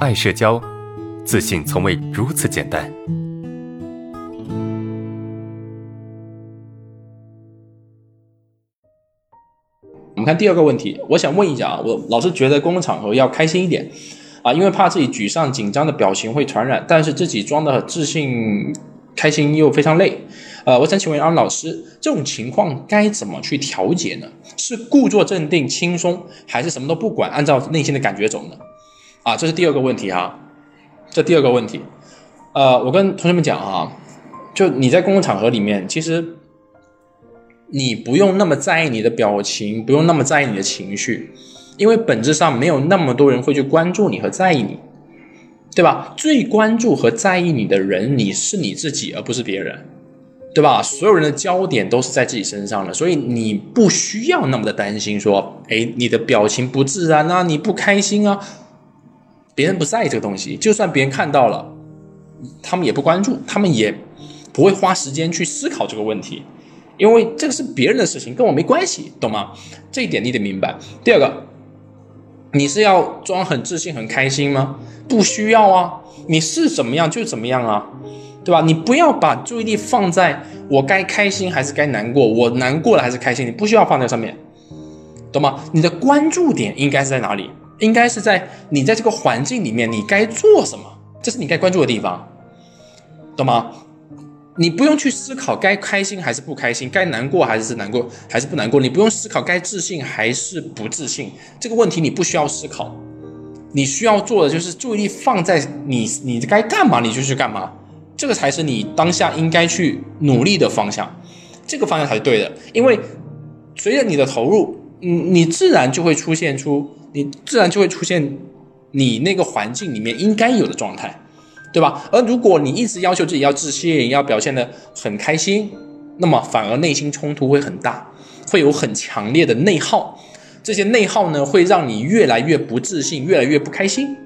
爱社交，自信从未如此简单。我们看第二个问题，我想问一下啊，我老是觉得公共场合要开心一点啊，因为怕自己沮丧、紧张的表情会传染，但是自己装的自信、开心又非常累。呃，我想请问安老师，这种情况该怎么去调节呢？是故作镇定、轻松，还是什么都不管，按照内心的感觉走呢？啊，这是第二个问题哈。这第二个问题，呃，我跟同学们讲啊，就你在公共场合里面，其实。你不用那么在意你的表情，不用那么在意你的情绪，因为本质上没有那么多人会去关注你和在意你，对吧？最关注和在意你的人，你是你自己，而不是别人，对吧？所有人的焦点都是在自己身上的，所以你不需要那么的担心，说，哎，你的表情不自然啊，你不开心啊，别人不在意这个东西，就算别人看到了，他们也不关注，他们也不会花时间去思考这个问题。因为这个是别人的事情，跟我没关系，懂吗？这一点你得明白。第二个，你是要装很自信、很开心吗？不需要啊，你是怎么样就怎么样啊，对吧？你不要把注意力放在我该开心还是该难过，我难过了还是开心，你不需要放在上面，懂吗？你的关注点应该是在哪里？应该是在你在这个环境里面，你该做什么？这是你该关注的地方，懂吗？你不用去思考该开心还是不开心，该难过还是难过还是不难过，你不用思考该自信还是不自信，这个问题你不需要思考，你需要做的就是注意力放在你你该干嘛你就去干嘛，这个才是你当下应该去努力的方向，这个方向才是对的，因为随着你的投入，嗯，你自然就会出现出你自然就会出现你那个环境里面应该有的状态。对吧？而如果你一直要求自己要自信，要表现的很开心，那么反而内心冲突会很大，会有很强烈的内耗。这些内耗呢，会让你越来越不自信，越来越不开心。